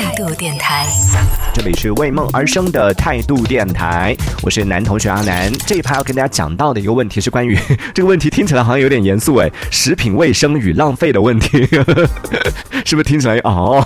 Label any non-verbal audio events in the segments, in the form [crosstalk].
态度电台，这里是为梦而生的态度电台，我是男同学阿南。这一趴要跟大家讲到的一个问题是关于 [laughs] 这个问题听起来好像有点严肃哎，食品卫生与浪费的问题，[laughs] 是不是听起来哦？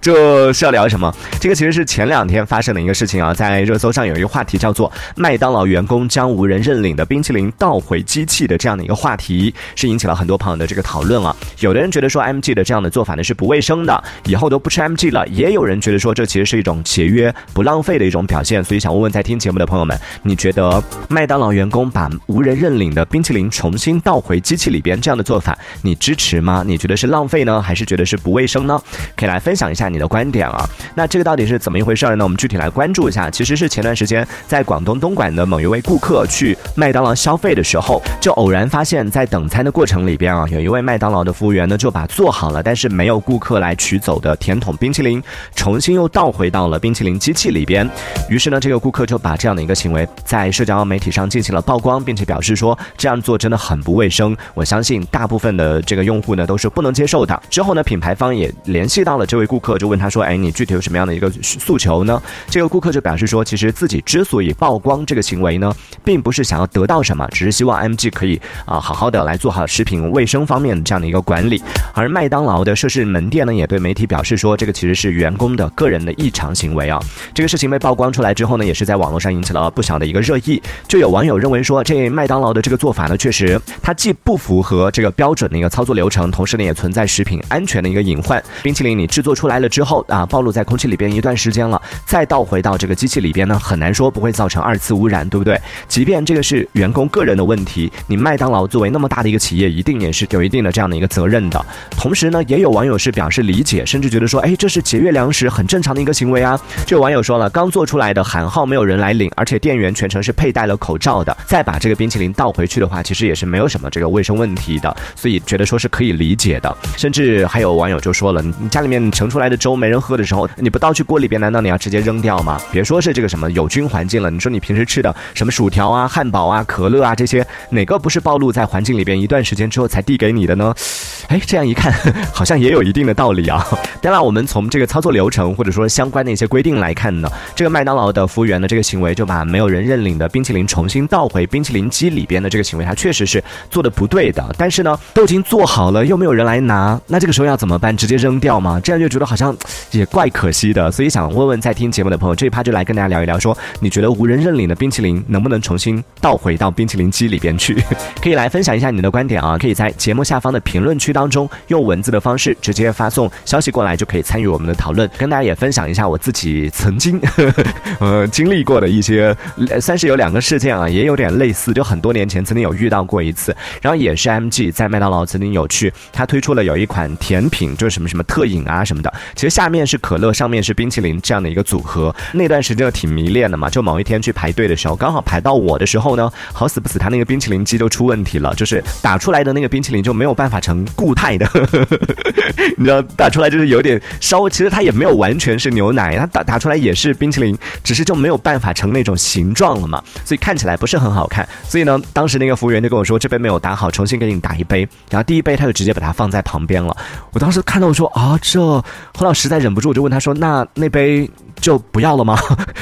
这是要聊什么？这个其实是前两天发生的一个事情啊，在热搜上有一个话题叫做麦当劳员工将无人认领的冰淇淋倒回机器的这样的一个话题，是引起了很多朋友的这个讨论啊。有的人觉得说 MG 的这样的做法呢是不卫生的，以后都不吃 MG 了。也有人觉得说这其实是一种节约、不浪费的一种表现，所以想问问在听节目的朋友们，你觉得麦当劳员工把无人认领的冰淇淋重新倒回机器里边这样的做法，你支持吗？你觉得是浪费呢，还是觉得是不卫生呢？可以来分享一下你的观点啊。那这个到底是怎么一回事呢？我们具体来关注一下。其实是前段时间在广东东莞的某一位顾客去麦当劳消费的时候，就偶然发现，在等餐的过程里边啊，有一位麦当劳的服务员呢就把做好了但是没有顾客来取走的甜筒冰淇淋。重新又倒回到了冰淇淋机器里边，于是呢，这个顾客就把这样的一个行为在社交媒体上进行了曝光，并且表示说这样做真的很不卫生。我相信大部分的这个用户呢都是不能接受的。之后呢，品牌方也联系到了这位顾客，就问他说：“哎，你具体有什么样的一个诉求呢？”这个顾客就表示说，其实自己之所以曝光这个行为呢，并不是想要得到什么，只是希望 MG 可以啊好好的来做好食品卫生方面的这样的一个管理。而麦当劳的涉事门店呢，也对媒体表示说，这个其实是员工工的个人的异常行为啊，这个事情被曝光出来之后呢，也是在网络上引起了不小的一个热议。就有网友认为说，这麦当劳的这个做法呢，确实它既不符合这个标准的一个操作流程，同时呢，也存在食品安全的一个隐患。冰淇淋你制作出来了之后啊，暴露在空气里边一段时间了，再倒回到这个机器里边呢，很难说不会造成二次污染，对不对？即便这个是员工个人的问题，你麦当劳作为那么大的一个企业，一定也是有一定的这样的一个责任的。同时呢，也有网友是表示理解，甚至觉得说，哎，这是节约粮。是很正常的一个行为啊！就有网友说了，刚做出来的喊号没有人来领，而且店员全程是佩戴了口罩的，再把这个冰淇淋倒回去的话，其实也是没有什么这个卫生问题的，所以觉得说是可以理解的。甚至还有网友就说了，你家里面盛出来的粥没人喝的时候，你不倒去锅里边，难道你要直接扔掉吗？别说是这个什么有菌环境了，你说你平时吃的什么薯条啊、汉堡啊、可乐啊这些，哪个不是暴露在环境里边一段时间之后才递给你的呢？哎，这样一看，[laughs] 好像也有一定的道理啊。[laughs] 当然，我们从这个操作流程。或者说相关的一些规定来看呢，这个麦当劳的服务员的这个行为，就把没有人认领的冰淇淋重新倒回冰淇淋机里边的这个行为，它确实是做的不对的。但是呢，都已经做好了，又没有人来拿，那这个时候要怎么办？直接扔掉吗？这样就觉得好像也怪可惜的。所以想问问在听节目的朋友，这一趴就来跟大家聊一聊，说你觉得无人认领的冰淇淋能不能重新倒回到冰淇淋机里边去？[laughs] 可以来分享一下你的观点啊！可以在节目下方的评论区当中用文字的方式直接发送消息过来，就可以参与我们的讨论，跟大家也分享一下我自己曾经 [laughs] 呃经历过的一些，算是有两个事件啊，也有点类似，就很多年前曾经有遇到过一次，然后也是 MG 在麦当劳曾经有去，他推出了有一款甜品，就是什么什么特饮啊什么的，其实下面是可乐，上面是冰淇淋这样的一个组合，那段时间就挺迷恋的嘛，就某一天去排队的时候，刚好排到我的时候呢，好死不死他那个冰淇淋机就出问题了，就是打出来的那个冰淇淋就没有办法成固态的，[laughs] 你知道打出来就是有点稍微，其实它也没有完全是牛奶，它打打出来也是冰淇淋，只是就没有办法成那种形状了嘛，所以看起来不是很好看。所以呢，当时那个服务员就跟我说，这杯没有打好，重新给你打一杯。然后第一杯他就直接把它放在旁边了。我当时看到我说啊，这后来实在忍不住，我就问他说，那那杯就不要了吗？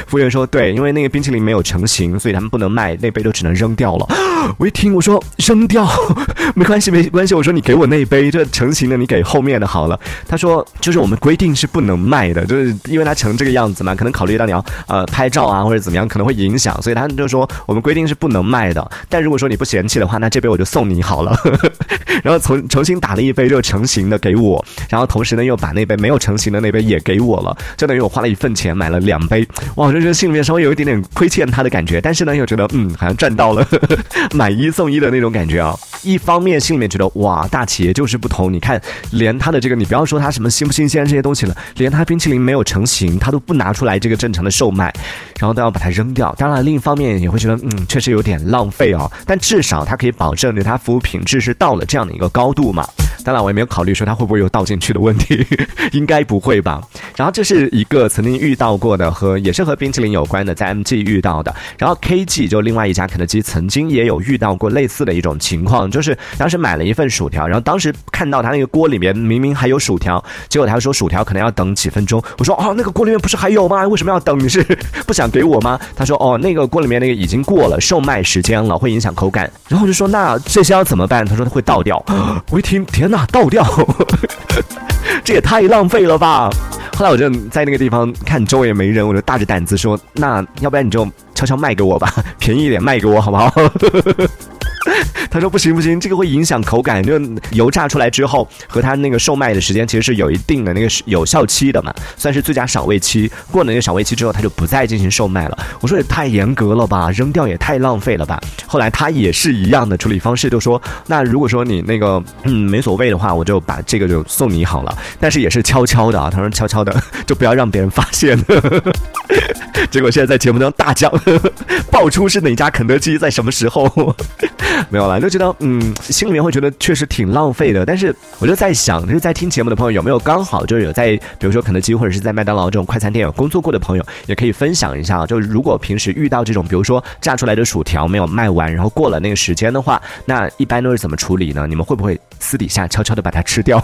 服务员说，对，因为那个冰淇淋没有成型，所以他们不能卖，那杯就只能扔掉了。[gasps] 我一听我说扔掉 [laughs] 没关系没关系，我说你给我那杯这成型的，你给后面的好了。他说就是我们规定是不能卖的，就是因为它成这个样子嘛，可能考虑到你要呃拍照啊或者怎么样，可能会影响，所以他就说我们规定是不能卖的。但如果说你不嫌弃的话，那这杯我就送你好了。[laughs] 然后重重新打了一杯就成型的给我，然后同时呢又把那杯没有成型的那杯也给我了，就等于我花了一份钱买了两杯。哇，我就觉得心里面稍微有一点点亏欠他的感觉，但是呢又觉得嗯好像赚到了呵呵。[laughs] 买一送一的那种感觉啊！一方面心里面觉得哇，大企业就是不同。你看，连他的这个，你不要说他什么新不新鲜这些东西了，连他冰淇淋没有成型，他都不拿出来这个正常的售卖，然后都要把它扔掉。当然，另一方面也会觉得，嗯，确实有点浪费哦。但至少它可以保证，对它服务品质是到了这样的一个高度嘛。当然，我也没有考虑说它会不会有倒进去的问题，[laughs] 应该不会吧？然后这是一个曾经遇到过的，和也是和冰淇淋有关的，在 MG 遇到的。然后 KG 就另外一家肯德基曾经也有遇到过类似的一种情况，就是当时买了一份薯条，然后当时看到他那个锅里面明明还有薯条，结果他说薯条可能要等几分钟。我说哦，那个锅里面不是还有吗？为什么要等？你是 [laughs] 不想给我吗？他说哦，那个锅里面那个已经过了售卖时间了，会影响口感。然后我就说那这些要怎么办？他说他会倒掉。[gasps] 我一听，天那，倒掉！[laughs] 这也太浪费了吧！后来我就在那个地方看周围也没人，我就大着胆子说：“那要不然你就悄悄卖给我吧，便宜一点卖给我好不好？” [laughs] 他说不行不行，这个会影响口感。就油炸出来之后，和它那个售卖的时间其实是有一定的那个有效期的嘛，算是最佳赏味期。过了那个赏味期之后，他就不再进行售卖了。我说也太严格了吧，扔掉也太浪费了吧。后来他也是一样的处理方式，就说那如果说你那个嗯没所谓的话，我就把这个就送你好了。但是也是悄悄的啊，他说悄悄的 [laughs] 就不要让别人发现。[laughs] 结果现在在节目当中大叫，[laughs] 爆出是哪家肯德基在什么时候。[laughs] 没有了，就觉得嗯，心里面会觉得确实挺浪费的。但是我就在想，就是在听节目的朋友有没有刚好就是有在，比如说肯德基或者是在麦当劳这种快餐店有工作过的朋友，也可以分享一下。就如果平时遇到这种，比如说炸出来的薯条没有卖完，然后过了那个时间的话，那一般都是怎么处理呢？你们会不会私底下悄悄的把它吃掉？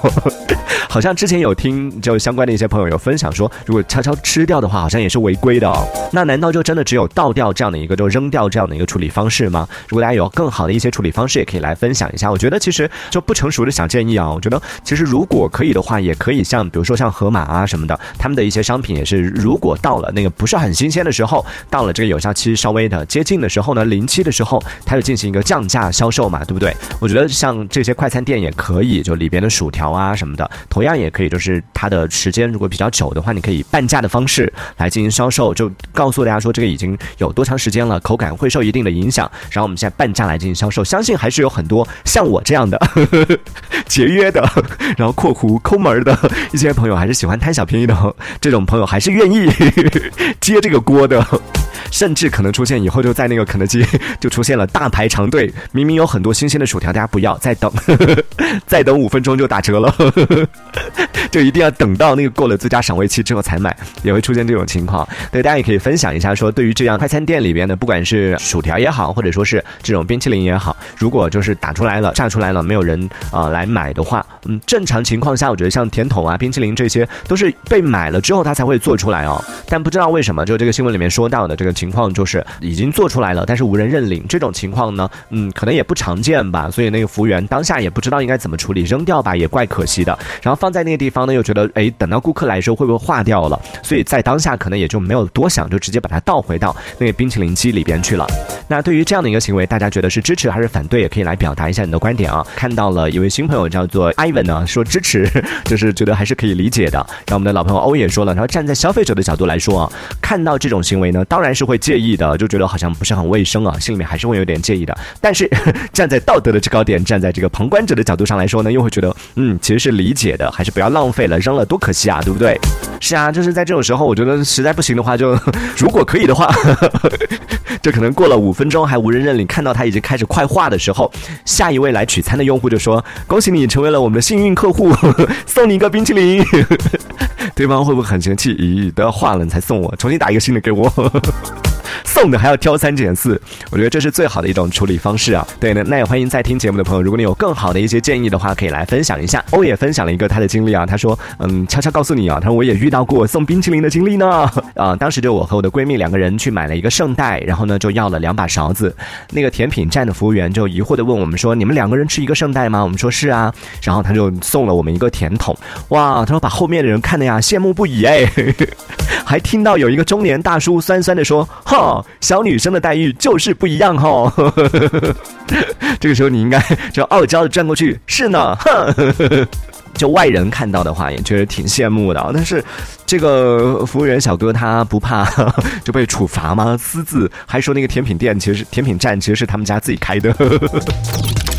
好像之前有听就相关的一些朋友有分享说，如果悄悄吃掉的话，好像也是违规的。那难道就真的只有倒掉这样的一个就扔掉这样的一个处理方式吗？如果大家有更好的一些处理方式，也可以来分享一下。我觉得其实就不成熟的小建议啊，我觉得其实如果可以的话，也可以像比如说像盒马啊什么的，他们的一些商品也是，如果到了那个不是很新鲜的时候，到了这个有效期稍微的接近的时候呢，临期的时候，它就进行一个降价销售嘛，对不对？我觉得像这些快餐店也可以，就里边的薯条啊什么的，同样也可以，就是它的时间如果比较久的话，你可以半价的方式来进行销售，就告诉大家说这个已经有多长时间了，口感会受一定的影响，然后我们现在半价来进行销售，相信还是有很多像我这样的 [laughs] 节约的，然后括弧抠门的一些朋友，还是喜欢贪小便宜的这种朋友，还是愿意 [laughs] 接这个锅的。甚至可能出现以后就在那个肯德基 [laughs] 就出现了大排长队，明明有很多新鲜的薯条，大家不要再等，[laughs] 再等五分钟就打折了，[laughs] 就一定要等到那个过了最佳赏味期之后才买，也会出现这种情况。对，大家也可以分享一下，说对于这样快餐店里边的，不管是薯条也好，或者说是这种冰淇淋也好，如果就是打出来了、炸出来了，没有人啊来买的话，嗯，正常情况下，我觉得像甜筒啊、冰淇淋这些都是被买了之后它才会做出来哦。但不知道为什么，就这个新闻里面说到的这个。情况就是已经做出来了，但是无人认领。这种情况呢，嗯，可能也不常见吧。所以那个服务员当下也不知道应该怎么处理，扔掉吧也怪可惜的。然后放在那个地方呢，又觉得哎，等到顾客来的时候会不会化掉了？所以在当下可能也就没有多想，就直接把它倒回到那个冰淇淋机里边去了。那对于这样的一个行为，大家觉得是支持还是反对？也可以来表达一下你的观点啊。看到了一位新朋友叫做 Ivan 呢，说支持，就是觉得还是可以理解的。然后我们的老朋友欧也说了，他说站在消费者的角度来说啊，看到这种行为呢，当然是。会介意的，就觉得好像不是很卫生啊，心里面还是会有点介意的。但是 [laughs] 站在道德的制高点，站在这个旁观者的角度上来说呢，又会觉得，嗯，其实是理解的，还是不要浪费了，扔了多可惜啊，对不对？是啊，就是在这种时候，我觉得实在不行的话，就 [laughs] 如果可以的话，[laughs] 就可能过了五分钟还无人认领，看到他已经开始快化的时候，下一位来取餐的用户就说：“恭喜你成为了我们的幸运客户，送你一个冰淇淋。”对方会不会很嫌弃？咦，都要化了你才送我，重新打一个新的给我。送的还要挑三拣四，我觉得这是最好的一种处理方式啊。对呢，那也欢迎在听节目的朋友，如果你有更好的一些建议的话，可以来分享一下。欧也分享了一个他的经历啊，他说，嗯，悄悄告诉你啊，他说我也遇到过送冰淇淋的经历呢。[laughs] 啊，当时就我和我的闺蜜两个人去买了一个圣代，然后呢就要了两把勺子。那个甜品站的服务员就疑惑的问我们说，你们两个人吃一个圣代吗？我们说是啊，然后他就送了我们一个甜筒。哇，他说把后面的人看的呀羡慕不已哎，[laughs] 还听到有一个中年大叔酸酸的说，小女生的待遇就是不一样哈，[laughs] 这个时候你应该就傲娇的转过去，是呢，哼，[laughs] 就外人看到的话也觉得挺羡慕的，但是这个服务员小哥他不怕 [laughs] 就被处罚吗？私自还说那个甜品店其实甜品站其实是他们家自己开的。